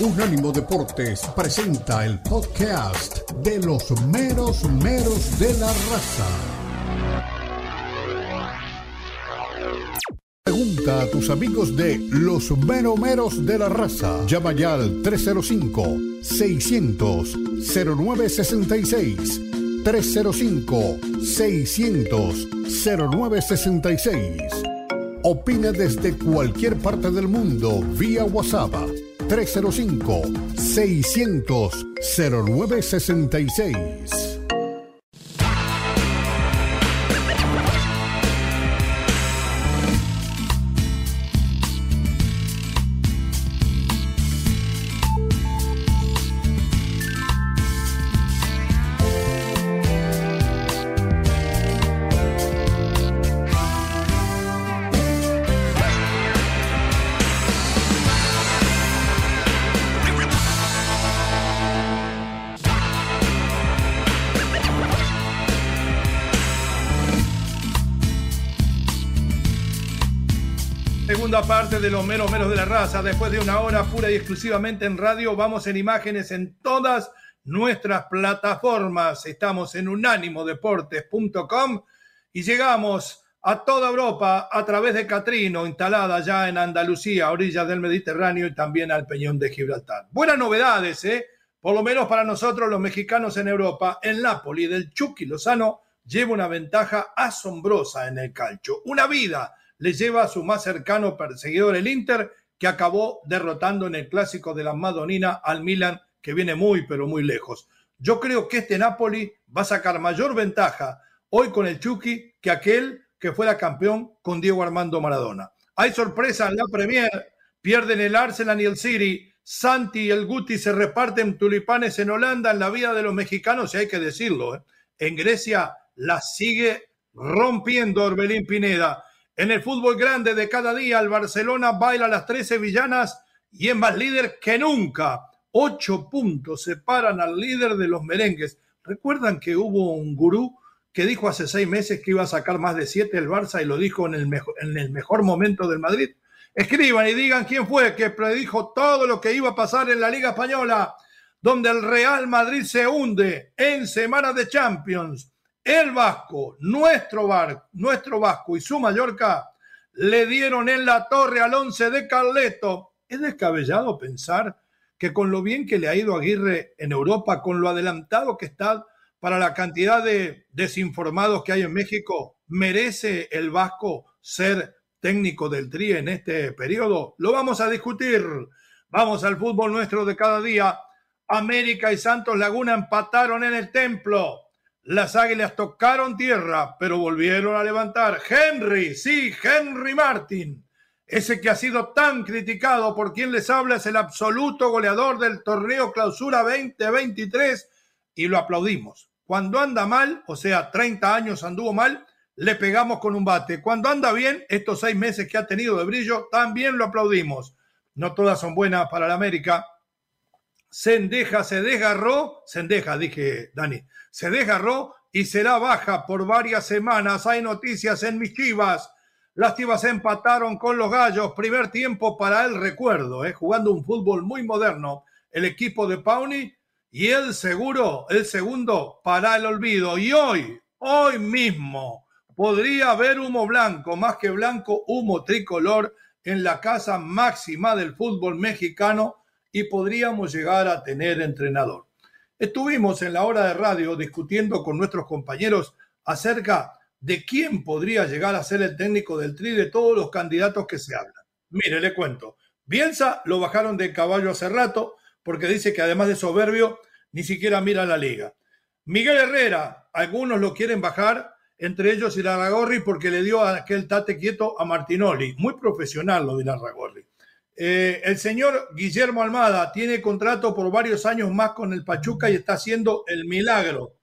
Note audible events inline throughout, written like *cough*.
Unánimo Deportes presenta el podcast de los meros meros de la raza. Pregunta a tus amigos de los meros meros de la raza. Llama ya al 305-600-0966. 305-600-0966. Opina desde cualquier parte del mundo vía WhatsApp 305-600-0966. Segunda parte de los meros meros de la raza. Después de una hora pura y exclusivamente en radio, vamos en imágenes en todas nuestras plataformas. Estamos en unánimodeportes.com y llegamos a toda Europa a través de Catrino, instalada ya en Andalucía, a orillas del Mediterráneo y también al Peñón de Gibraltar. Buenas novedades, ¿eh? Por lo menos para nosotros los mexicanos en Europa, el Napoli del Chucky Lozano lleva una ventaja asombrosa en el calcio. Una vida le lleva a su más cercano perseguidor, el Inter, que acabó derrotando en el clásico de la Madonina al Milan, que viene muy, pero muy lejos. Yo creo que este Napoli va a sacar mayor ventaja hoy con el Chucky que aquel que fuera campeón con Diego Armando Maradona. Hay sorpresa en la Premier, pierden el Arsenal y el City. Santi y el Guti se reparten tulipanes en Holanda en la vida de los mexicanos, y hay que decirlo. ¿eh? En Grecia la sigue rompiendo Orbelín Pineda. En el fútbol grande de cada día, el Barcelona baila las 13 villanas y es más líder que nunca. Ocho puntos separan al líder de los merengues. ¿Recuerdan que hubo un gurú que dijo hace seis meses que iba a sacar más de siete el Barça y lo dijo en el, en el mejor momento del Madrid? Escriban y digan quién fue que predijo todo lo que iba a pasar en la Liga Española, donde el Real Madrid se hunde en semana de Champions el Vasco, nuestro, bar, nuestro Vasco y su Mallorca le dieron en la torre al once de Carleto. Es descabellado pensar que con lo bien que le ha ido Aguirre en Europa, con lo adelantado que está para la cantidad de desinformados que hay en México, merece el Vasco ser técnico del Tri en este periodo. Lo vamos a discutir. Vamos al fútbol nuestro de cada día. América y Santos Laguna empataron en el templo. Las águilas tocaron tierra, pero volvieron a levantar. Henry, sí, Henry Martin. Ese que ha sido tan criticado por quien les habla es el absoluto goleador del torneo Clausura 2023 y lo aplaudimos. Cuando anda mal, o sea, 30 años anduvo mal, le pegamos con un bate. Cuando anda bien, estos seis meses que ha tenido de brillo, también lo aplaudimos. No todas son buenas para la América. Sendeja se desgarró, Sendeja, dije Dani, se desgarró y será baja por varias semanas. Hay noticias en mis chivas. Las chivas empataron con los gallos. Primer tiempo para el recuerdo, ¿eh? jugando un fútbol muy moderno. El equipo de Pauni y el seguro, el segundo para el olvido. Y hoy, hoy mismo, podría haber humo blanco, más que blanco, humo tricolor en la casa máxima del fútbol mexicano y podríamos llegar a tener entrenador. Estuvimos en la hora de radio discutiendo con nuestros compañeros acerca de quién podría llegar a ser el técnico del Tri de todos los candidatos que se hablan. Mire, le cuento. Bielsa lo bajaron de caballo hace rato porque dice que además de soberbio ni siquiera mira la liga. Miguel Herrera, algunos lo quieren bajar, entre ellos Irarragorri porque le dio aquel tate quieto a Martinoli. Muy profesional lo de Irarragorri. Eh, el señor Guillermo Almada tiene contrato por varios años más con el Pachuca y está haciendo el milagro.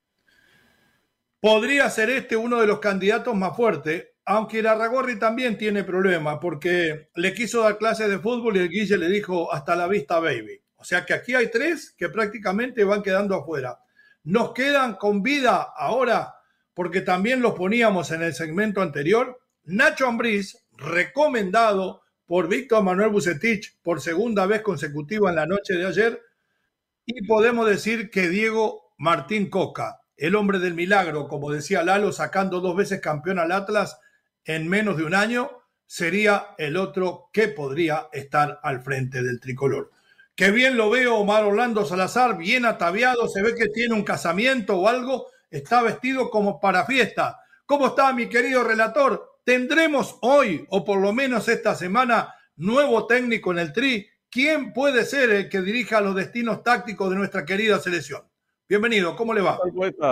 Podría ser este uno de los candidatos más fuertes, aunque el Arragorri también tiene problemas porque le quiso dar clases de fútbol y el Guille le dijo hasta la vista, baby. O sea que aquí hay tres que prácticamente van quedando afuera. Nos quedan con vida ahora, porque también los poníamos en el segmento anterior, Nacho Ambriz, recomendado por Víctor Manuel Bucetich por segunda vez consecutiva en la noche de ayer. Y podemos decir que Diego Martín Coca, el hombre del milagro, como decía Lalo, sacando dos veces campeón al Atlas en menos de un año, sería el otro que podría estar al frente del tricolor. Qué bien lo veo Omar Orlando Salazar, bien ataviado, se ve que tiene un casamiento o algo, está vestido como para fiesta. ¿Cómo está mi querido relator? ¿Tendremos hoy, o por lo menos esta semana, nuevo técnico en el Tri? ¿Quién puede ser el que dirija los destinos tácticos de nuestra querida selección? Bienvenido, ¿cómo le va?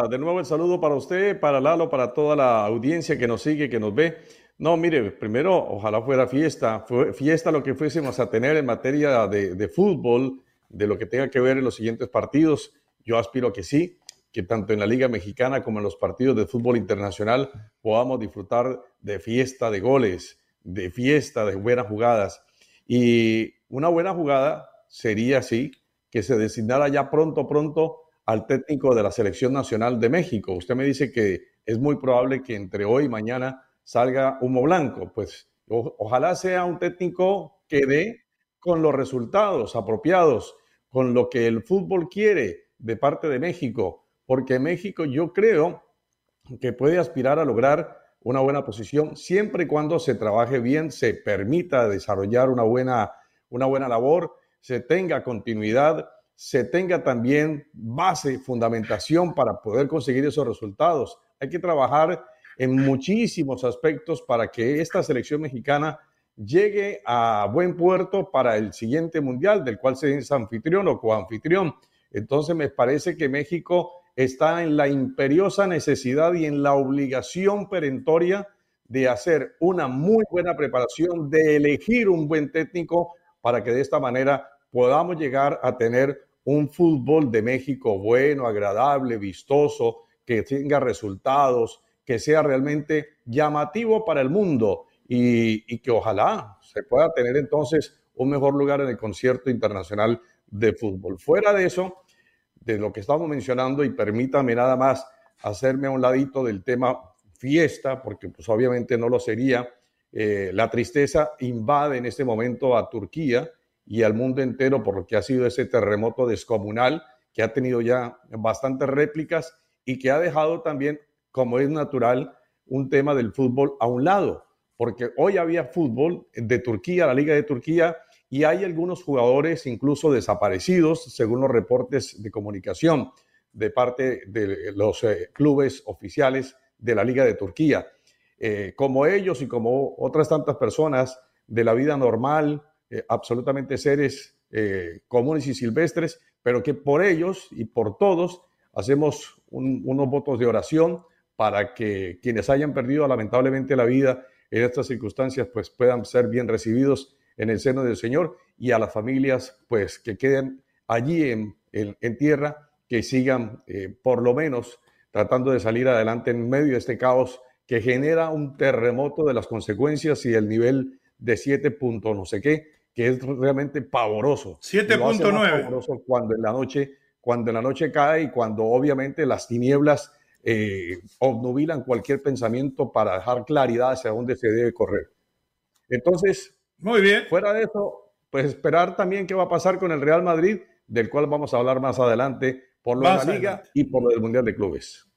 De nuevo el saludo para usted, para Lalo, para toda la audiencia que nos sigue, que nos ve. No, mire, primero, ojalá fuera fiesta, fue fiesta lo que fuésemos a tener en materia de, de fútbol, de lo que tenga que ver en los siguientes partidos. Yo aspiro que sí, que tanto en la Liga Mexicana como en los partidos de fútbol internacional podamos disfrutar de fiesta de goles, de fiesta de buenas jugadas. Y una buena jugada sería así, que se designara ya pronto, pronto al técnico de la Selección Nacional de México. Usted me dice que es muy probable que entre hoy y mañana salga humo blanco. Pues ojalá sea un técnico que dé con los resultados apropiados, con lo que el fútbol quiere de parte de México, porque México yo creo que puede aspirar a lograr una buena posición siempre y cuando se trabaje bien, se permita desarrollar una buena, una buena labor, se tenga continuidad, se tenga también base, fundamentación para poder conseguir esos resultados. Hay que trabajar en muchísimos aspectos para que esta selección mexicana llegue a buen puerto para el siguiente mundial, del cual se es anfitrión o coanfitrión. Entonces me parece que México está en la imperiosa necesidad y en la obligación perentoria de hacer una muy buena preparación, de elegir un buen técnico para que de esta manera podamos llegar a tener un fútbol de México bueno, agradable, vistoso, que tenga resultados, que sea realmente llamativo para el mundo y, y que ojalá se pueda tener entonces un mejor lugar en el concierto internacional de fútbol. Fuera de eso, de lo que estamos mencionando y permítame nada más hacerme a un ladito del tema fiesta, porque pues obviamente no lo sería. Eh, la tristeza invade en este momento a Turquía y al mundo entero por lo que ha sido ese terremoto descomunal que ha tenido ya bastantes réplicas y que ha dejado también, como es natural, un tema del fútbol a un lado, porque hoy había fútbol de Turquía, la Liga de Turquía, y hay algunos jugadores incluso desaparecidos, según los reportes de comunicación de parte de los eh, clubes oficiales de la Liga de Turquía. Eh, como ellos y como otras tantas personas de la vida normal, eh, absolutamente seres comunes y silvestres, pero que por ellos y por todos hacemos unos votos de oración para que quienes hayan perdido lamentablemente la vida en estas circunstancias pues puedan ser bien recibidos en el seno del Señor y a las familias pues que queden allí en, en, tierra, que sigan eh, por lo menos tratando de salir adelante en medio de este caos que genera un terremoto de las consecuencias y el nivel de 7 puntos no sé qué, que es realmente pavoroso. 7.9. Pavoroso cuando en la noche, cuando en la noche cae y cuando obviamente las tinieblas eh, obnubilan cualquier pensamiento para dejar claridad hacia dónde se debe correr. Entonces, muy bien. Fuera de eso, pues esperar también qué va a pasar con el Real Madrid, del cual vamos a hablar más adelante, por lo de la Liga y por lo del Mundial de Clubes.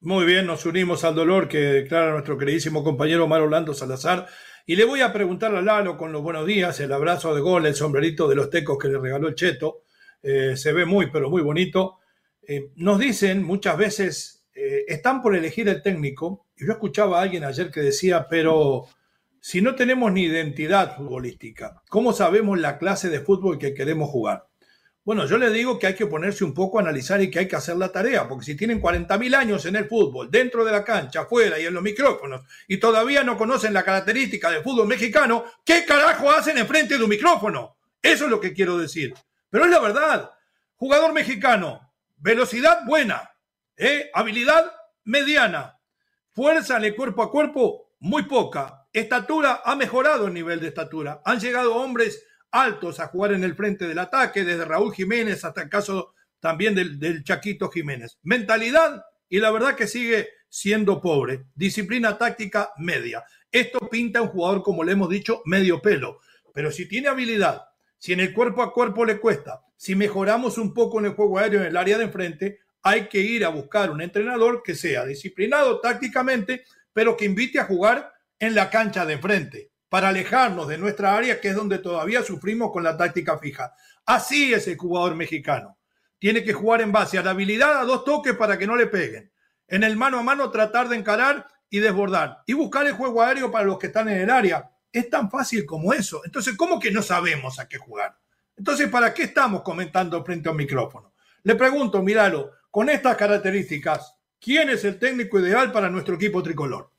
Muy bien, nos unimos al dolor que declara nuestro queridísimo compañero Omar Orlando Salazar. Y le voy a preguntar a Lalo con los buenos días, el abrazo de gol, el sombrerito de los tecos que le regaló el Cheto. Eh, se ve muy, pero muy bonito. Eh, nos dicen muchas veces, eh, están por elegir el técnico. Y yo escuchaba a alguien ayer que decía, pero si no tenemos ni identidad futbolística, ¿cómo sabemos la clase de fútbol que queremos jugar? Bueno, yo le digo que hay que ponerse un poco a analizar y que hay que hacer la tarea, porque si tienen 40.000 años en el fútbol, dentro de la cancha, afuera y en los micrófonos, y todavía no conocen la característica del fútbol mexicano, ¿qué carajo hacen enfrente de un micrófono? Eso es lo que quiero decir. Pero es la verdad. Jugador mexicano, velocidad buena, ¿eh? habilidad mediana, fuerza en el cuerpo a cuerpo muy poca, Estatura ha mejorado el nivel de estatura. Han llegado hombres altos a jugar en el frente del ataque, desde Raúl Jiménez hasta el caso también del, Chaquito Jiménez. Mentalidad y la verdad que sigue siendo pobre. Disciplina táctica media. Esto pinta a un jugador, como le hemos dicho, medio pelo. pero si tiene habilidad, si en el cuerpo a cuerpo le cuesta, si mejoramos un poco en el juego aéreo en el área de enfrente, hay que ir a buscar un entrenador que sea disciplinado tácticamente, pero que invite a jugar en la cancha de enfrente, para alejarnos de nuestra área, que es donde todavía sufrimos con la táctica fija. Así es el jugador mexicano. Tiene que jugar en base a la habilidad a dos toques para que no le peguen. En el mano a mano tratar de encarar y desbordar. Y buscar el juego aéreo para los que están en el área. Es tan fácil como eso. Entonces, ¿cómo que no sabemos a qué jugar? Entonces, ¿para qué estamos comentando frente a un micrófono? Le pregunto, míralo, con estas características, ¿quién es el técnico ideal para nuestro equipo tricolor?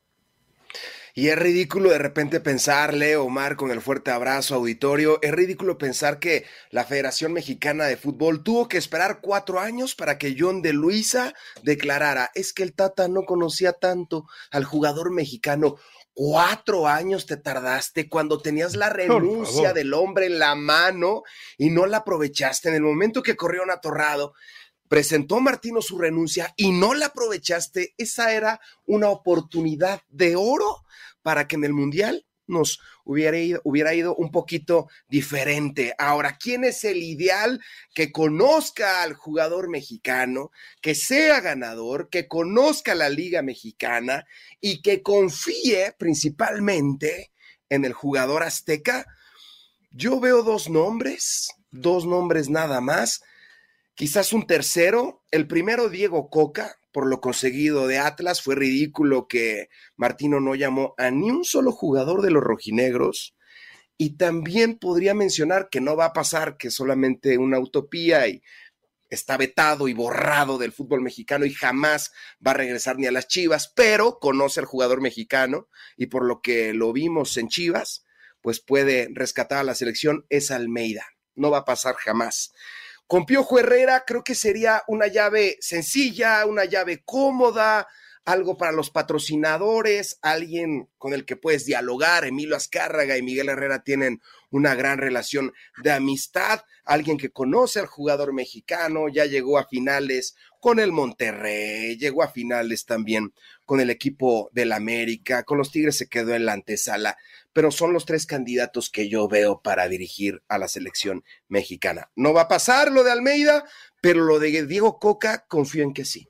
Y es ridículo de repente pensar, Leo, Omar, con el fuerte abrazo auditorio, es ridículo pensar que la Federación Mexicana de Fútbol tuvo que esperar cuatro años para que John de Luisa declarara, es que el Tata no conocía tanto al jugador mexicano. Cuatro años te tardaste cuando tenías la renuncia del hombre en la mano y no la aprovechaste. En el momento que corrió un atorrado presentó Martino su renuncia y no la aprovechaste, esa era una oportunidad de oro para que en el Mundial nos hubiera ido, hubiera ido un poquito diferente. Ahora, ¿quién es el ideal que conozca al jugador mexicano, que sea ganador, que conozca la liga mexicana y que confíe principalmente en el jugador azteca? Yo veo dos nombres, dos nombres nada más Quizás un tercero, el primero Diego Coca, por lo conseguido de Atlas, fue ridículo que Martino no llamó a ni un solo jugador de los rojinegros. Y también podría mencionar que no va a pasar, que solamente una utopía y está vetado y borrado del fútbol mexicano y jamás va a regresar ni a las Chivas, pero conoce al jugador mexicano y por lo que lo vimos en Chivas, pues puede rescatar a la selección, es Almeida. No va a pasar jamás. Con Piojo Herrera creo que sería una llave sencilla, una llave cómoda, algo para los patrocinadores, alguien con el que puedes dialogar. Emilio Azcárraga y Miguel Herrera tienen una gran relación de amistad, alguien que conoce al jugador mexicano, ya llegó a finales con el Monterrey, llegó a finales también con el equipo del América, con los Tigres se quedó en la antesala, pero son los tres candidatos que yo veo para dirigir a la selección mexicana. No va a pasar lo de Almeida, pero lo de Diego Coca confío en que sí.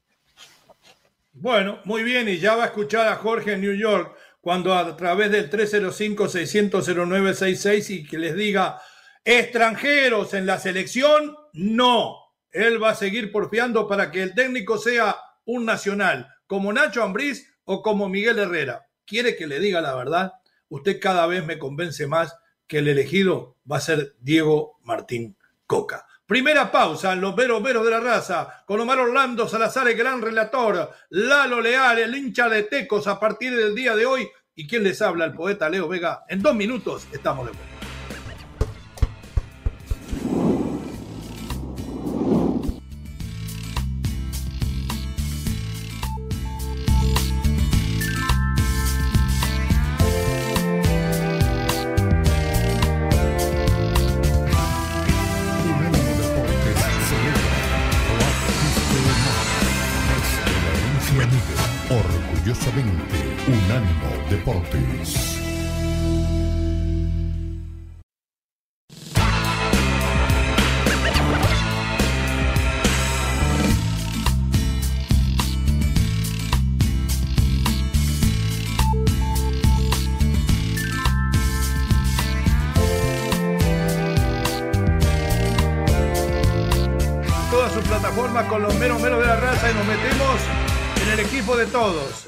Bueno, muy bien, y ya va a escuchar a Jorge en New York cuando a través del 305-600-0966 y que les diga, extranjeros en la selección, no. Él va a seguir porfiando para que el técnico sea un nacional, como Nacho Ambriz o como Miguel Herrera. ¿Quiere que le diga la verdad? Usted cada vez me convence más que el elegido va a ser Diego Martín Coca. Primera pausa en los veros veros de la raza, con Omar Orlando Salazar, el gran relator, Lalo Leal, el hincha de Tecos a partir del día de hoy, y quien les habla, el poeta Leo Vega. En dos minutos estamos de vuelta.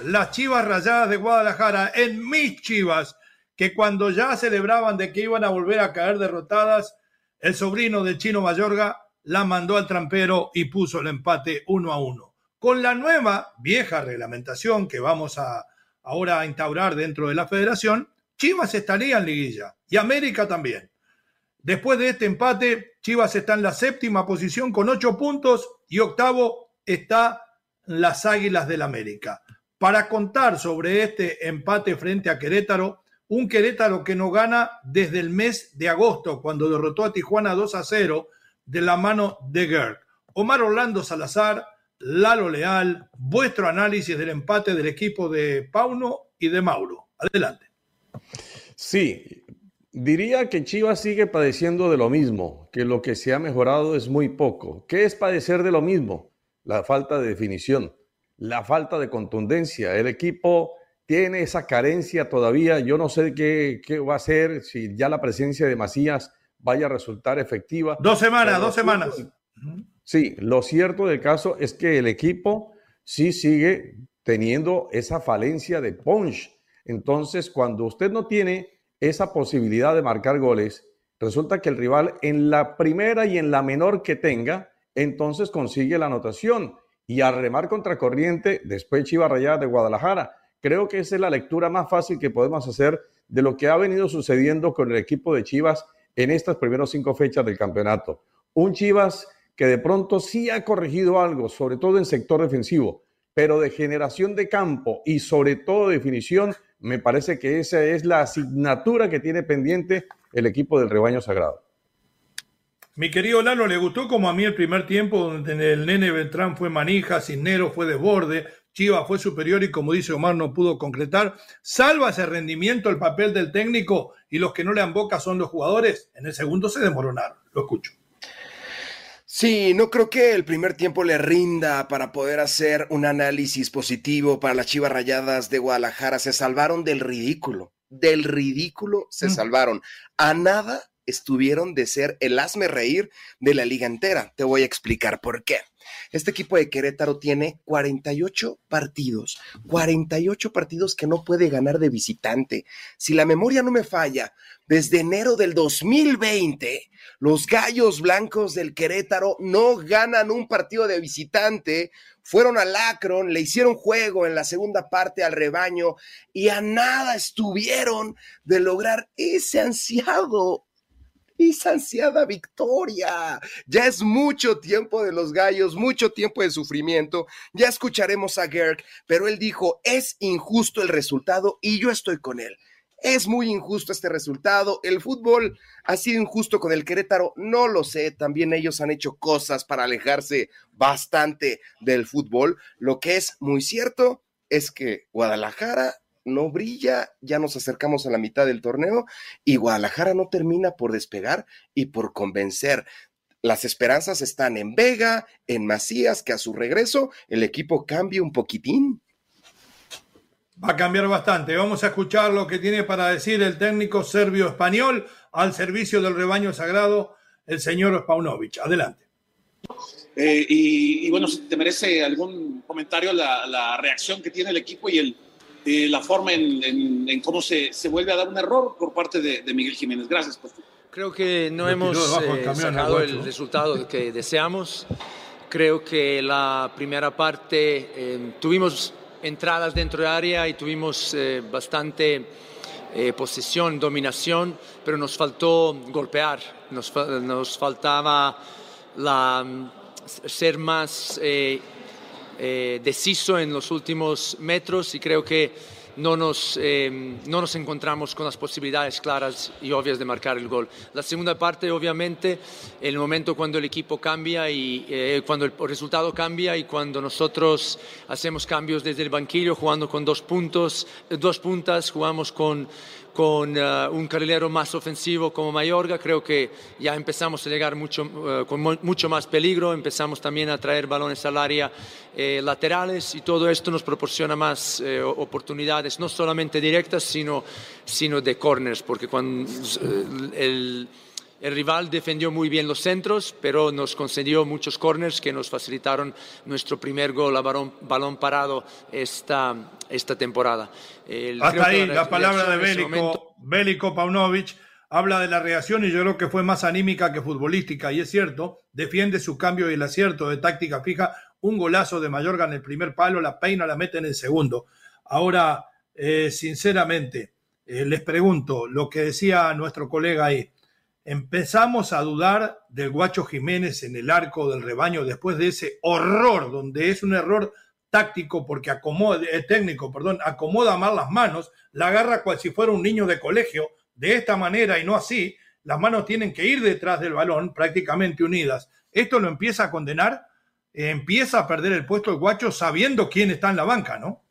Las Chivas Rayadas de Guadalajara, en mis Chivas, que cuando ya celebraban de que iban a volver a caer derrotadas, el sobrino del chino Mayorga la mandó al trampero y puso el empate uno a uno. Con la nueva vieja reglamentación que vamos a ahora a instaurar dentro de la federación, Chivas estaría en liguilla y América también. Después de este empate, Chivas está en la séptima posición con ocho puntos y octavo está las Águilas del América para contar sobre este empate frente a Querétaro, un Querétaro que no gana desde el mes de agosto, cuando derrotó a Tijuana 2 a 0 de la mano de Gerd. Omar Orlando Salazar, Lalo Leal, vuestro análisis del empate del equipo de Pauno y de Mauro. Adelante. Sí, Diría que Chivas sigue padeciendo de lo mismo, que lo que se ha mejorado es muy poco. ¿Qué es padecer de lo mismo? La falta de definición, la falta de contundencia. El equipo tiene esa carencia todavía. Yo no sé qué, qué va a hacer, si ya la presencia de Macías vaya a resultar efectiva. Dos semanas, dos semanas. Sí, lo cierto del caso es que el equipo sí sigue teniendo esa falencia de punch. Entonces, cuando usted no tiene esa posibilidad de marcar goles, resulta que el rival en la primera y en la menor que tenga, entonces consigue la anotación. Y al remar contracorriente, después Chivas Rayadas de Guadalajara. Creo que esa es la lectura más fácil que podemos hacer de lo que ha venido sucediendo con el equipo de Chivas en estas primeras cinco fechas del campeonato. Un Chivas que de pronto sí ha corregido algo, sobre todo en sector defensivo, pero de generación de campo y sobre todo definición, me parece que esa es la asignatura que tiene pendiente el equipo del rebaño sagrado. Mi querido Lalo, ¿le gustó como a mí el primer tiempo donde el nene Beltrán fue manija, Cisnero fue desborde, Chiva fue superior y como dice Omar no pudo concretar? ¿Salva ese rendimiento el papel del técnico y los que no le dan boca son los jugadores? En el segundo se desmoronaron, lo escucho. Sí, no creo que el primer tiempo le rinda para poder hacer un análisis positivo para las Chivas Rayadas de Guadalajara. Se salvaron del ridículo. Del ridículo se mm. salvaron. A nada estuvieron de ser el hazme reír de la liga entera. Te voy a explicar por qué. Este equipo de Querétaro tiene 48 partidos, 48 partidos que no puede ganar de visitante. Si la memoria no me falla, desde enero del 2020, los Gallos Blancos del Querétaro no ganan un partido de visitante. Fueron al Akron, le hicieron juego en la segunda parte al rebaño y a nada estuvieron de lograr ese ansiado esa ansiada victoria. Ya es mucho tiempo de los gallos, mucho tiempo de sufrimiento. Ya escucharemos a Gerg, pero él dijo, es injusto el resultado y yo estoy con él. Es muy injusto este resultado. El fútbol ha sido injusto con el Querétaro. No lo sé. También ellos han hecho cosas para alejarse bastante del fútbol. Lo que es muy cierto es que Guadalajara no brilla, ya nos acercamos a la mitad del torneo y Guadalajara no termina por despegar y por convencer. Las esperanzas están en Vega, en Macías, que a su regreso el equipo cambie un poquitín. Va a cambiar bastante. Vamos a escuchar lo que tiene para decir el técnico serbio-español al servicio del rebaño sagrado, el señor Spaunovic. Adelante. Eh, y, bueno, si te merece algún comentario la, la reacción que tiene el equipo y el, la forma en, cómo se, se, vuelve a dar un error por parte de, Miguel Jiménez. Gracias. Creo que no hemos eh, sacado el, resultado que deseamos. Creo que la primera parte eh, tuvimos entradas dentro de área y tuvimos eh, bastante posesión, dominación, pero nos faltó golpear, nos, nos faltaba la, ser más eh, deciso en los últimos metros y creo que no nos, eh, no nos encontramos con las posibilidades claras y obvias de marcar el gol. La segunda parte, obviamente, el momento cuando el equipo cambia y eh, cuando el resultado cambia y cuando nosotros hacemos cambios desde el banquillo, jugando con dos puntos, dos puntas, jugamos con con eh, un carrilero más ofensivo como Mayorga, creo que ya empezamos a llegar mucho, eh, con mucho más peligro, empezamos también a traer balones al área eh, laterales y todo esto nos proporciona más oportunidades, no solamente directas, sino, sino de corners, porque cuando el el rival defendió muy bien los centros, pero nos concedió muchos corners que nos facilitaron nuestro primer gol a balón, parado esta, esta temporada. Hasta ahí la, palabra de Bélico, Bélico Paunovic habla de la reacción y yo creo que fue más anímica que futbolística, y es cierto, defiende su cambio y el acierto de táctica fija, un golazo de Mayorga en el primer palo, la peina, la mete en el segundo. Ahora, eh, sinceramente, eh, les pregunto lo que decía nuestro colega ahí empezamos a dudar del Guacho Jiménez en el arco del rebaño después de ese horror, donde es un error táctico porque acomoda, eh, técnico, perdón, acomoda mal las manos, la agarra cual si fuera un niño de colegio, de esta manera y no así, las manos tienen que ir detrás del balón prácticamente unidas. Esto lo empieza a condenar, empieza a perder el puesto el Guacho sabiendo quién está en la banca, ¿no?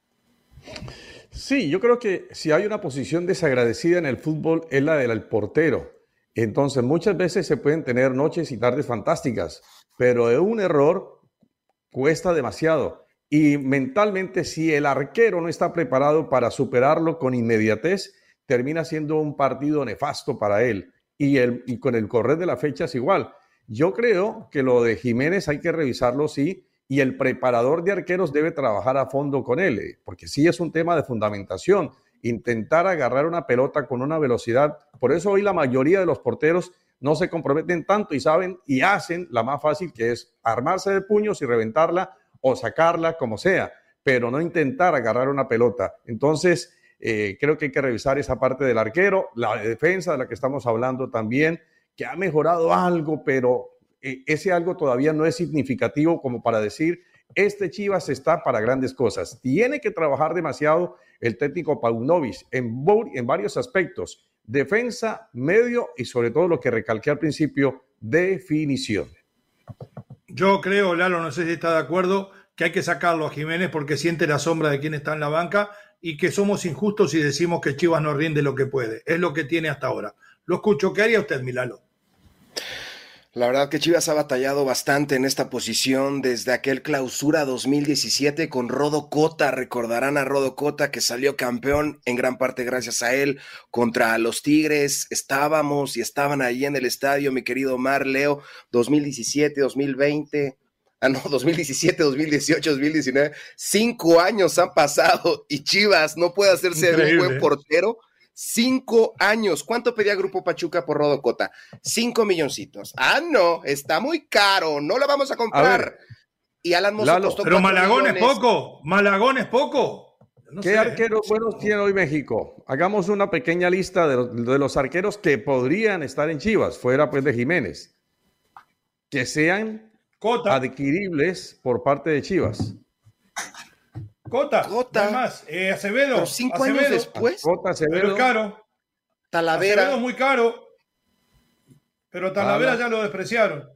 Sí, yo creo que si hay una posición desagradecida en el fútbol es la del portero. Entonces muchas veces se pueden tener noches y tardes fantásticas, pero un error cuesta demasiado. Y mentalmente, si el arquero no está preparado para superarlo con inmediatez, termina siendo un partido nefasto para él. Y, el, y con el correr de la fecha es igual. Yo creo que lo de Jiménez hay que revisarlo, sí, y el preparador de arqueros debe trabajar a fondo con él, eh, porque sí es un tema de fundamentación. Intentar agarrar una pelota con una velocidad. Por eso hoy la mayoría de los porteros no se comprometen tanto y saben y hacen la más fácil, que es armarse de puños y reventarla o sacarla como sea, pero no intentar agarrar una pelota. Entonces, eh, creo que hay que revisar esa parte del arquero, la defensa de la que estamos hablando también, que ha mejorado algo, pero eh, ese algo todavía no es significativo como para decir, este Chivas está para grandes cosas. Tiene que trabajar demasiado el técnico Paunovic en, en varios aspectos, defensa, medio y sobre todo lo que recalqué al principio, definición. Yo creo, Lalo, no sé si está de acuerdo, que hay que sacarlo a Jiménez porque siente la sombra de quien está en la banca y que somos injustos si decimos que Chivas no rinde lo que puede. Es lo que tiene hasta ahora. Lo escucho. ¿Qué haría usted, Milalo? La verdad que Chivas ha batallado bastante en esta posición desde aquel clausura 2017 con Rodo Cota. Recordarán a Rodo Cota que salió campeón en gran parte gracias a él contra los Tigres. Estábamos y estaban ahí en el estadio, mi querido Omar Leo, 2017, 2020. Ah, no, 2017, 2018, 2019. Cinco años han pasado y Chivas no puede hacerse un buen portero Cinco años. ¿Cuánto pedía Grupo Pachuca por Rodocota? Cinco milloncitos. Ah, no, está muy caro, no la vamos a comprar. y Alan Mozo costó Pero Malagón es poco, Malagón es poco. ¿Qué arqueros buenos tiene hoy México? Hagamos una pequeña lista de los, arqueros que podrían estar en Chivas, fuera pues de Jiménez. Que sean adquiribles por parte de Chivas. Cota, Cota. más. Eh, Acevedo. cinco años después. Cota, Acevedo. Pero es caro. Talavera. Acevedo muy caro. Pero Talavera ya lo despreciaron.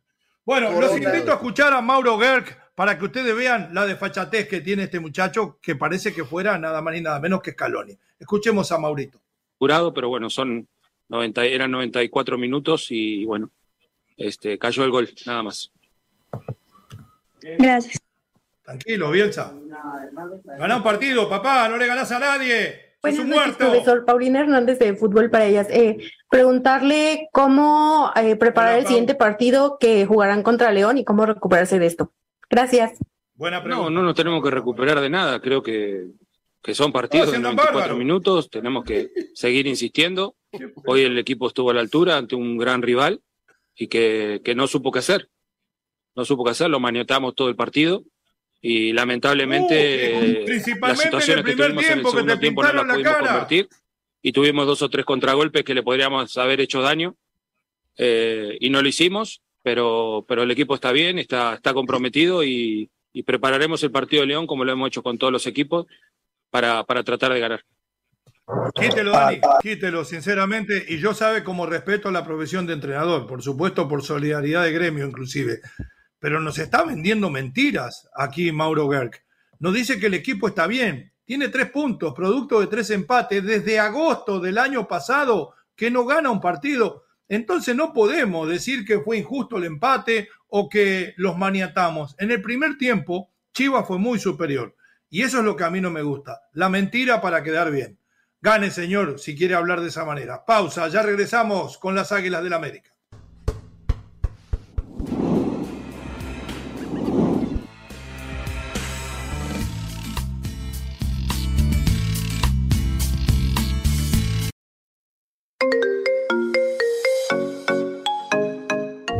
Bueno, los invito a escuchar a Mauro Gerg para que ustedes vean la desfachatez que tiene este muchacho, que parece que fuera nada más ni nada menos que Scaloni. Escuchemos a Maurito. Jurado, pero bueno, son 90, eran 94 minutos y bueno, este, cayó el gol, nada más. Gracias. Tranquilo, Bielsa. Ganá un partido, papá, no le ganás a nadie. es un muerto. profesor Paulina Hernández de Fútbol para ellas. Eh, preguntarle cómo eh, preparar el siguiente partido que jugarán contra León y cómo recuperarse de esto. Gracias. Buena pregunta. No, no nos tenemos que recuperar de nada. Creo que, que son partidos de 94 minutos. Tenemos que seguir insistiendo. Hoy el equipo estuvo a la altura ante un gran rival y que, que no supo qué hacer. No supo qué hacer, lo maniotamos todo el partido y lamentablemente uh, las situaciones que tuvimos en el segundo tiempo no las pudimos convertir y tuvimos dos o tres contragolpes que le podríamos haber hecho daño eh, y no lo hicimos, pero, pero el equipo está bien, está, está comprometido y, prepararemos el partido de León como lo hemos hecho con todos los equipos para, para tratar de ganar. Quítelo, Dani, quítelo, sinceramente. Y yo sabe cómo respeto la profesión de entrenador, por supuesto, por solidaridad de gremio, inclusive pero nos está vendiendo mentiras aquí Mauro Gerg. Nos dice que el equipo está bien, tiene tres puntos, producto de tres empates desde agosto del año pasado, que no gana un partido. Entonces no podemos decir que fue injusto el empate o que los maniatamos. En el primer tiempo, Chivas fue muy superior. Y eso es lo que a mí no me gusta. La mentira para quedar bien. Gane, señor, si quiere hablar de esa manera. Pausa, ya regresamos con las Águilas del América.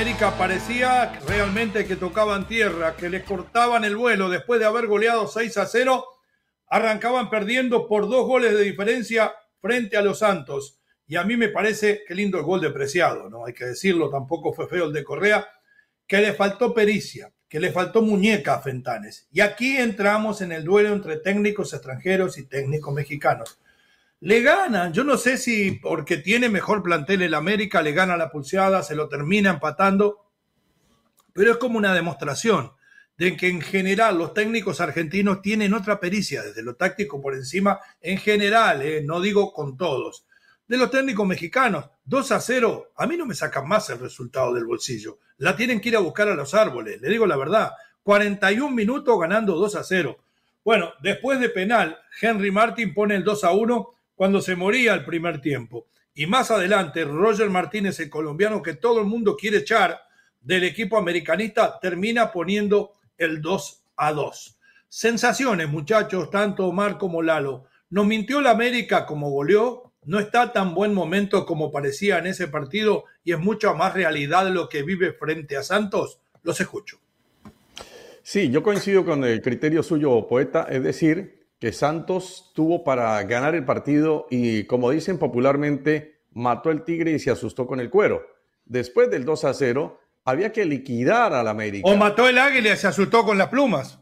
América, parecía realmente que tocaban tierra, que les cortaban el vuelo después de haber goleado 6 a 0, arrancaban perdiendo por dos goles de diferencia frente a los Santos. Y a mí me parece que lindo el gol de Preciado, ¿no? Hay que decirlo, tampoco fue feo el de Correa, que le faltó pericia, que le faltó muñeca a Fentanes. Y aquí entramos en el duelo entre técnicos extranjeros y técnicos mexicanos. Le ganan, yo no sé si porque tiene mejor plantel el América, le gana la pulseada, se lo termina empatando, pero es como una demostración de que en general los técnicos argentinos tienen otra pericia, desde lo táctico por encima, en general, eh, no digo con todos. De los técnicos mexicanos, 2 a 0, a mí no me sacan más el resultado del bolsillo. La tienen que ir a buscar a los árboles, le digo la verdad. 41 minutos ganando 2 a 0. Bueno, después de penal, Henry Martin pone el 2 a 1 cuando se moría el primer tiempo. Y más adelante, Roger Martínez, el colombiano que todo el mundo quiere echar del equipo americanista, termina poniendo el 2 a 2. Sensaciones, muchachos, tanto Omar como Lalo. Nos mintió la América como goleó, no está tan buen momento como parecía en ese partido y es mucha más realidad lo que vive frente a Santos. Los escucho. Sí, yo coincido con el criterio suyo, poeta, es decir, que Santos tuvo para ganar el partido y, como dicen popularmente, mató el tigre y se asustó con el cuero. Después del 2 a 0, había que liquidar al América. O mató el águila y se asustó con las plumas.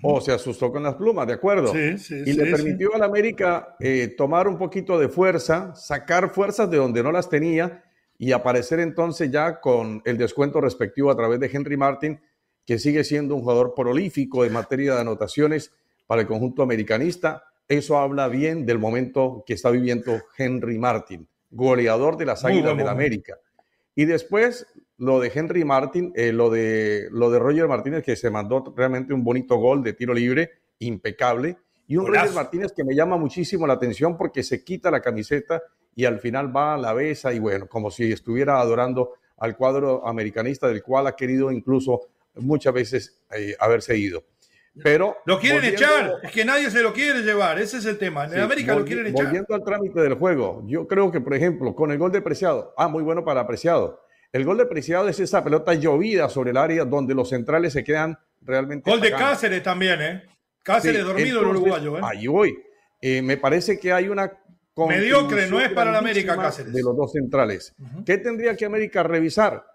O se asustó con las plumas, de acuerdo. Sí, sí, y le permitió al América eh, tomar un poquito de fuerza, sacar fuerzas de donde no las tenía y aparecer entonces ya con el descuento respectivo a través de Henry Martin, que sigue siendo un jugador prolífico en materia de anotaciones para el conjunto americanista. Eso habla bien del momento que está viviendo Henry Martin, goleador de las Águilas del América. Y después lo de Henry Martin, eh, lo, de, lo de Roger Martínez, que se mandó realmente un bonito gol de tiro libre, impecable. Y un Roger Martínez que me llama muchísimo la atención porque se quita la camiseta y al final va a la besa y bueno, como si estuviera adorando al cuadro americanista del cual ha querido incluso muchas veces eh, haberse ido. Pero lo quieren echar, es que nadie se lo quiere llevar, ese es el tema. En América lo quieren echar. Volviendo al trámite del juego, yo creo que, por ejemplo, con el gol de Preciado, ah, muy bueno para Preciado. El gol de Preciado es esa pelota llovida sobre el área donde los centrales se quedan realmente. Gol de Cáceres también, ¿eh? Cáceres dormido el uruguayo, ¿eh? Ahí voy. Eh, me parece que hay una. Mediocre, no es para la América Cáceres. De los dos centrales. ¿Qué tendría que América revisar?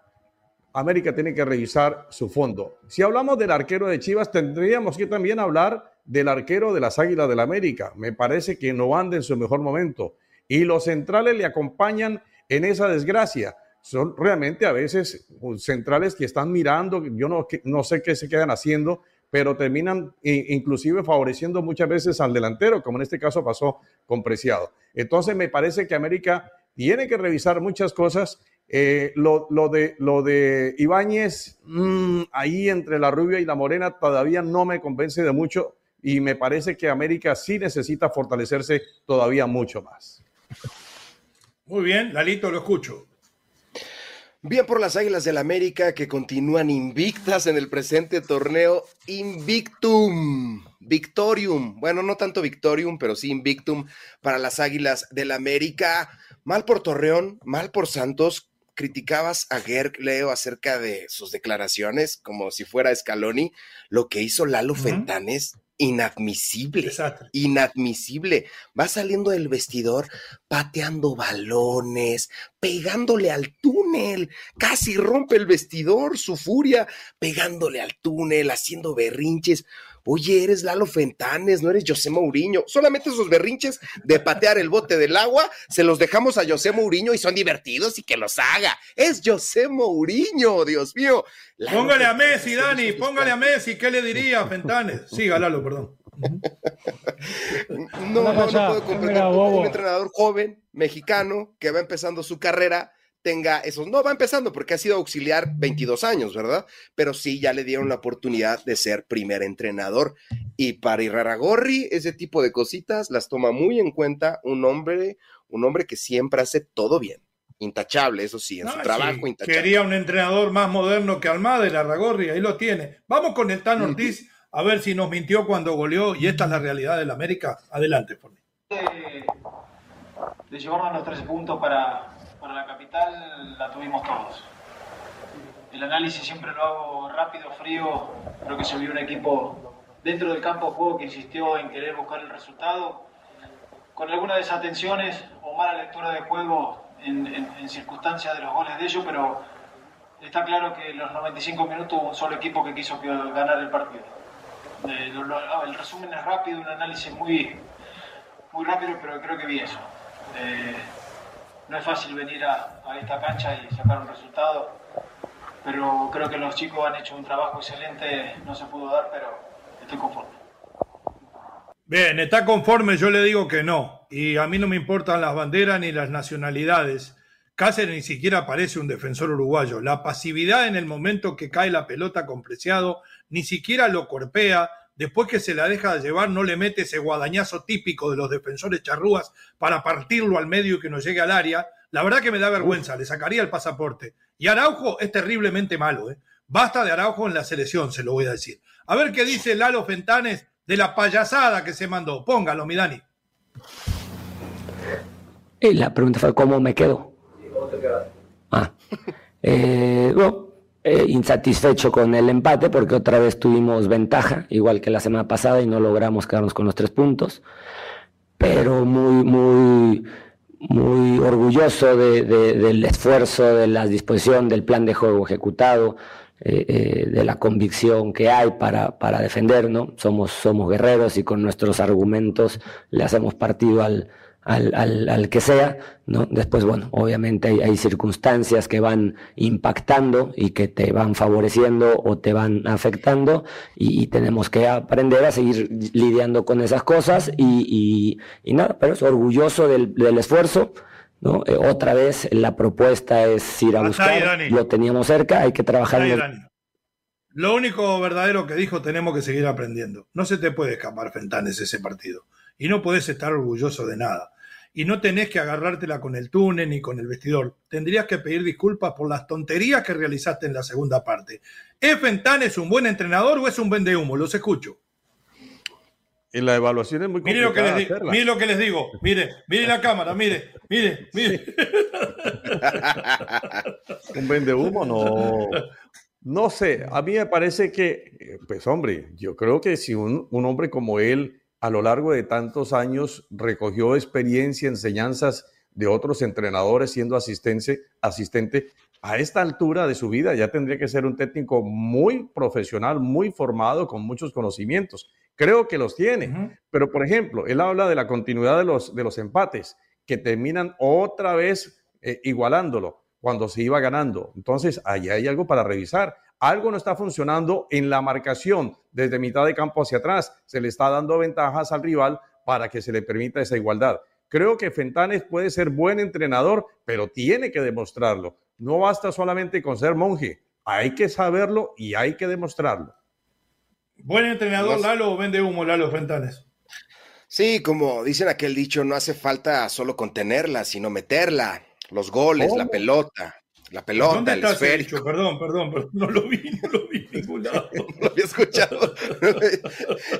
América tiene que revisar su fondo. Si hablamos del arquero de Chivas, tendríamos que también hablar del arquero de las Águilas del América. Me parece que no anda en su mejor momento. Y los centrales le acompañan en esa desgracia. Son realmente a veces centrales que están mirando, yo no, no sé qué se quedan haciendo, pero terminan inclusive favoreciendo muchas veces al delantero, como en este caso pasó con Preciado. Entonces me parece que América tiene que revisar muchas cosas eh, lo, de, lo de Ibáñez, mm, ahí entre la rubia y la morena, todavía no me convence de mucho y me parece que América sí necesita fortalecerse todavía mucho más. Muy bien, Lalito, lo escucho. Bien por las Águilas del América que continúan invictas en el presente torneo Invictum, Victorium. Bueno, no tanto Victorium, pero sí Invictum para las Águilas del América. Mal por Torreón, mal por Santos, criticabas a Gerg, Leo, acerca de sus declaraciones, como si fuera Scaloni, lo que hizo Lalo Fentanes, inadmisible, inadmisible. Va saliendo del vestidor, pateando balones, pegándole al túnel, casi rompe el vestidor, su furia, pegándole al túnel, haciendo berrinches. Oye, eres Lalo Fentanes, no eres José Mourinho. Solamente esos berrinches de patear el bote del agua se los dejamos a José Mourinho y son divertidos y que los haga. Es José Mourinho, Dios mío. póngale a Messi, Dani, póngale a Messi. ¿Qué le diría a Fentanes? Sí, Lalo, perdón. no, no, no puedo comprender un entrenador joven, mexicano, que va empezando su carrera tenga esos, no va empezando porque ha sido auxiliar 22 años, ¿verdad? Pero sí ya le dieron la oportunidad de ser primer entrenador y para Irraragorri ese tipo de cositas las toma muy en cuenta un hombre, un hombre que siempre hace todo bien. Intachable, eso sí, en su trabajo intachable. Quería un entrenador más moderno que Almada, Irraragorri, ahí lo tiene. Vamos con el Tan Ortiz a ver si nos mintió cuando goleó y esta es la realidad del América. Adelante, por mí. De, de llevarnos los tres puntos para, para la capital la tuvimos todos. El análisis siempre lo hago rápido, frío. Creo que se vio un equipo dentro del campo de juego que insistió en querer buscar el resultado. Con algunas desatenciones o mala lectura de juego en, circunstancias de los goles de ellos, pero está claro que los 95 minutos hubo un solo equipo que quiso ganar el partido. Eh, el resumen es rápido, un análisis muy, muy rápido, pero creo que vi eso. Eh, no es fácil venir a, esta cancha y sacar un resultado, pero creo que los chicos han hecho un trabajo excelente, no se pudo dar, pero estoy conforme. Bien, está conforme, yo le digo que no, y a mí no me importan las banderas ni las nacionalidades. Cáceres ni siquiera parece un defensor uruguayo. La pasividad en el momento que cae la pelota con Preciado, ni siquiera lo corpea, después que se la deja de llevar, no le mete ese guadañazo típico de los defensores charrúas para partirlo al medio y que no llegue al área. La verdad que me da vergüenza, le sacaría el pasaporte. Y Araujo es terriblemente malo, ¿eh? Basta de Araujo en la selección, se lo voy a decir. A ver qué dice Lalo Fentanes de la payasada que se mandó. Póngalo, mi Dani. Y la pregunta fue, ¿cómo me quedo? ¿Cómo te quedas? Ah, eh, bueno, eh, insatisfecho con el empate porque otra vez tuvimos ventaja, igual que la semana pasada, y no logramos quedarnos con los tres puntos. Pero muy, muy, muy orgulloso del esfuerzo, de la disposición, del plan de juego ejecutado, eh, eh, de la convicción que hay para, para defendernos. Somos, somos guerreros y con nuestros argumentos le hacemos partido al, al, al, que sea, ¿no? Después, bueno, obviamente hay, circunstancias que van impactando y que te van favoreciendo o te van afectando y, tenemos que aprender a seguir lidiando con esas cosas y, y, nada, pero es orgulloso del, del esfuerzo, ¿no? Eh, otra vez la propuesta es ir a buscar, lo teníamos cerca, hay que trabajar en Lo único verdadero que dijo, tenemos que seguir aprendiendo. No se te puede escapar Fentanes ese partido. Y no puedes estar orgulloso de nada y no tenés que agarrártela con el túnel ni con el vestidor. Tendrías que pedir disculpas por las tonterías que realizaste en la segunda parte. ¿Es es un buen entrenador o es un vende humo? Los escucho. En la evaluación es muy mire lo que les digo, Mire lo que les digo. Mire, mire la cámara, mire, mire, mire. *laughs* un vende humo no. No sé, a mí me parece que, pues hombre, yo creo que si un, un hombre como él a lo largo de tantos años recogió experiencia, enseñanzas de otros entrenadores siendo asistente, asistente. A esta altura de su vida ya tendría que ser un técnico muy profesional, muy formado, con muchos conocimientos. Creo que los tiene, pero por ejemplo, él habla de la continuidad de los, de los empates, que terminan otra vez eh, igualándolo cuando se iba ganando. Entonces, ahí hay algo para revisar algo no está funcionando en la marcación desde mitad de campo hacia atrás. Se le está dando ventajas al rival para que se le permita esa igualdad. Creo que Fentanes puede ser buen entrenador, pero tiene que demostrarlo. No basta solamente con ser monje, hay que saberlo y hay que demostrarlo. Buen entrenador, Lalo, vende humo, Lalo Fentanes. Sí, como dicen aquel dicho, no hace falta solo contenerla, sino meterla. Los goles, la pelota. La pelota, el esférico. Perdón, perdón, perdón, no lo vi, no lo vi en ningún lado. *laughs* no lo había escuchado.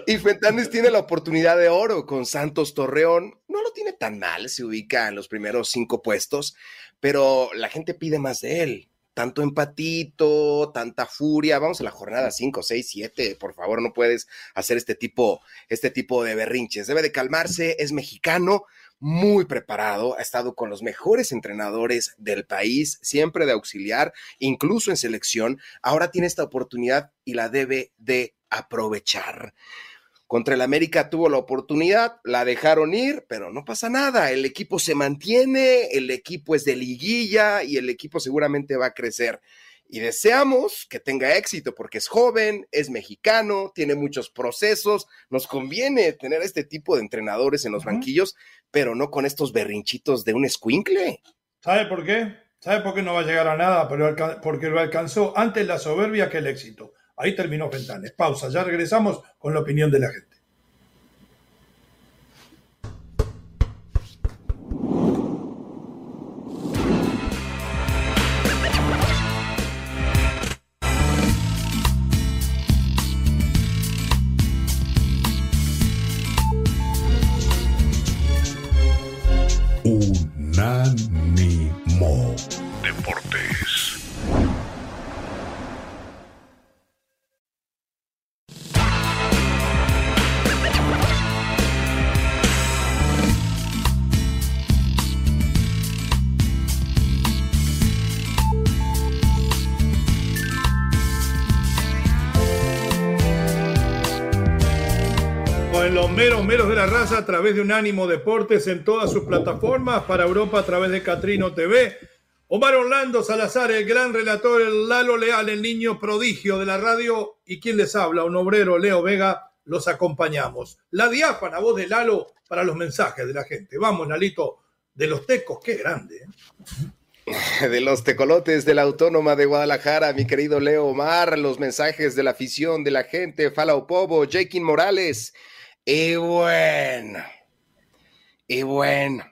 y Fentanes tiene la oportunidad de oro con Santos Torreón. No lo tiene tan mal, se ubica en los primeros cinco puestos, pero la gente pide más de él. Tanto empatito, tanta furia. Vamos a la jornada 5, 6, 7. Por favor, no puedes hacer este tipo, este tipo de berrinches. Debe de calmarse, es mexicano muy preparado, ha estado con los mejores entrenadores del país, siempre de auxiliar, incluso en selección. Ahora tiene esta oportunidad y la debe de aprovechar. Contra el América tuvo la oportunidad, la dejaron ir, pero no pasa nada. El equipo se mantiene, el equipo es de liguilla y el equipo seguramente va a crecer y deseamos que tenga éxito porque es joven, es mexicano, tiene muchos procesos, nos conviene tener este tipo de entrenadores en los banquillos, pero no con estos berrinchitos de un escuincle. ¿Sabe por qué? ¿Sabe por qué no va a llegar a nada? Pero porque lo alcanzó antes la soberbia que el éxito. Ahí terminó Fentanes. Pausa, ya regresamos con la opinión de la gente. Meros meros de la raza a través de Unánimo Deportes en todas sus plataformas, para Europa a través de Catrino TV. Omar Orlando Salazar, el gran relator, el Lalo Leal, el niño prodigio de la radio, y quien les habla, un obrero Leo Vega, los acompañamos. La diáfana voz de Lalo para los mensajes de la gente. Vamos, Lalito, de los tecos, qué grande. ¿eh? *laughs* De los tecolotes de la Autónoma de Guadalajara, mi querido Leo Omar, los mensajes de la afición, de la gente, Fala Pobo, Jakin Morales. Y bueno, y bueno.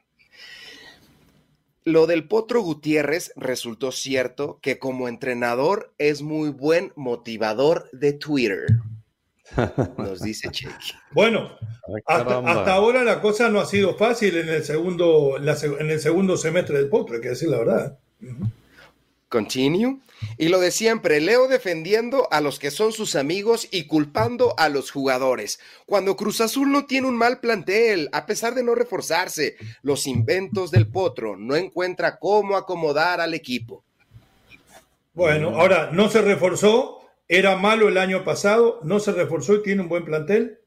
Lo del Potro Gutiérrez resultó cierto que como entrenador es muy buen motivador de Twitter. Nos dice Chequi. *laughs* Bueno, hasta, ahora la cosa no ha sido fácil en el segundo, en el segundo semestre del Potro, hay que decir la verdad. Continue. Y lo de siempre, Leo defendiendo a los que son sus amigos y culpando a los jugadores. Cuando Cruz Azul no tiene un mal plantel, a pesar de no reforzarse, los inventos del Potro no encuentra cómo acomodar al equipo. Bueno, ahora no se reforzó, era malo el año pasado, no se reforzó y tiene un buen plantel.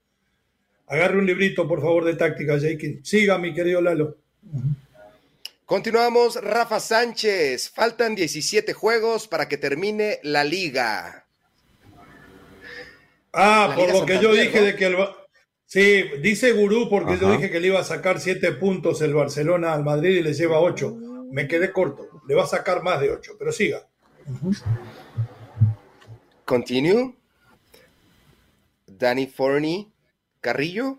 Agarre un librito, por favor, de táctica, Jake. Siga, mi querido Lalo. Continuamos, Rafa Sánchez. Faltan 17 juegos para que termine la liga. Ah, por lo que yo dije de que el... Sí, dice Gurú porque yo dije que le iba a sacar 7 puntos el Barcelona al Madrid y le lleva 8. Me quedé corto. Le va a sacar más de 8, pero siga. Continue. Danny Forney. Carrillo.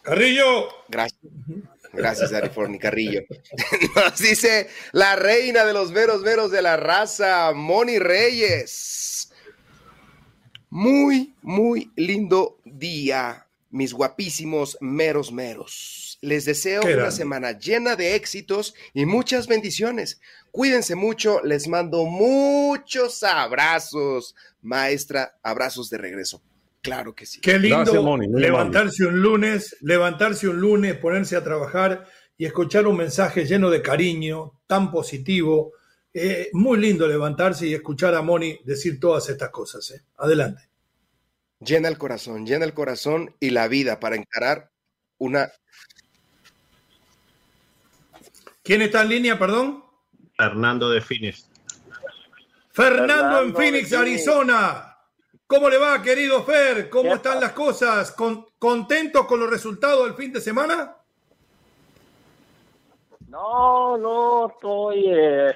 Carrillo. Gracias. Gracias, Ariforni Carrillo. *laughs* Nos dice la reina de los veros veros de la raza, Moni Reyes. Muy, muy lindo día, mis guapísimos meros meros. Les deseo una semana llena de éxitos y muchas bendiciones. Cuídense mucho, les mando muchos abrazos. Maestra, abrazos de regreso. Claro que sí. Qué lindo levantarse un lunes, levantarse un lunes, ponerse a trabajar y escuchar un mensaje lleno de cariño, tan positivo. Eh, muy lindo levantarse y escuchar a Moni decir todas estas cosas. Eh. Adelante. Llena el corazón, llena el corazón y la vida para encarar una. ¿Quién está en línea, perdón? Fernando de Phoenix. Fernando, en Phoenix, Arizona. ¿Cómo le va, querido Fer? ¿Cómo están las cosas? ¿Con, ¿Contentos con los resultados del fin de semana? No, no, estoy, eh,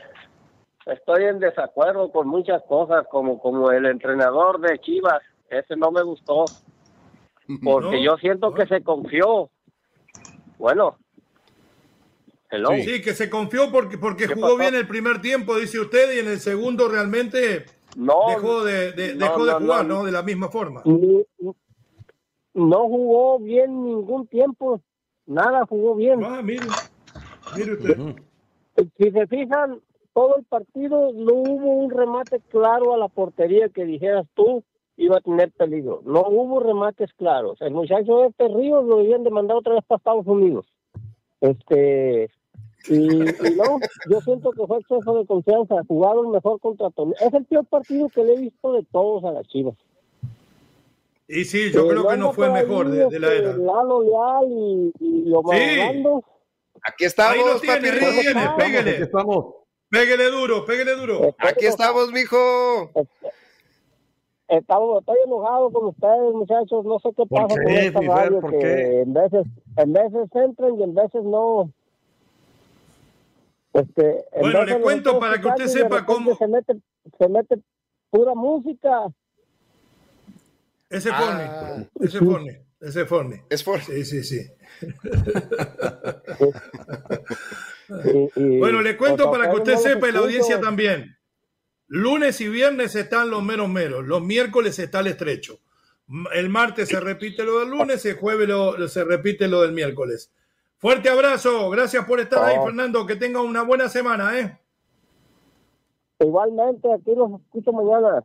estoy en desacuerdo con muchas cosas, como, como el entrenador de Chivas. Ese no me gustó, *laughs* porque yo siento que se confió. Bueno, Sí, que se confió porque, porque jugó bien el primer tiempo, dice usted, y en el segundo realmente no, dejó de, dejó de jugar, no, De la misma forma. No jugó bien ningún tiempo, nada jugó bien. Ah, mire, mire usted. Si se fijan, todo el partido no hubo un remate claro a la portería que dijeras tú iba a tener peligro. No hubo remates claros. El muchacho de este Ríos lo habían demandado otra vez para Estados Unidos. Este, y, no, yo siento que fue exceso de confianza. Jugaron mejor contra Es el peor partido que le he visto de todos a las Chivas. Y sí, yo creo que no fue mejor de, la era. Lalo Leal y, y sí. Aquí estamos, papi pégale. Aquí estamos. Pégale duro, pégale duro. Aquí estamos, mijo. Estamos, estoy enojado con ustedes, muchachos. No sé qué pasa con esta radio. que en veces, en veces entran y en veces no. Este, bueno, le cuento para que usted sepa cómo. Se mete, se mete pura música. Ese forne, ah. ese forne, ese forne. Es forne. Sí, sí, sí. *laughs* bueno, le cuento para que usted sepa y la audiencia también. Lunes y viernes están los meros meros, los miércoles está el estrecho. El martes se repite lo del lunes, el jueves se repite lo del miércoles. Fuerte abrazo, gracias por estar ahí, Fernando. Que tenga una buena semana, ¿eh? Igualmente, aquí los escucho mañana.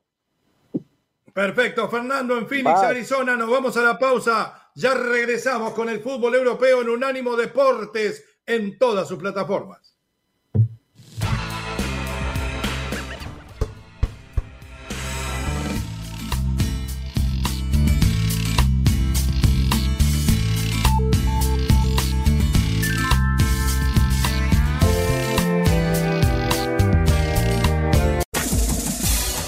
Perfecto, Fernando, en Phoenix, Arizona. Nos vamos a la pausa. Ya regresamos con el fútbol europeo en Unánimo Deportes en todas sus plataformas.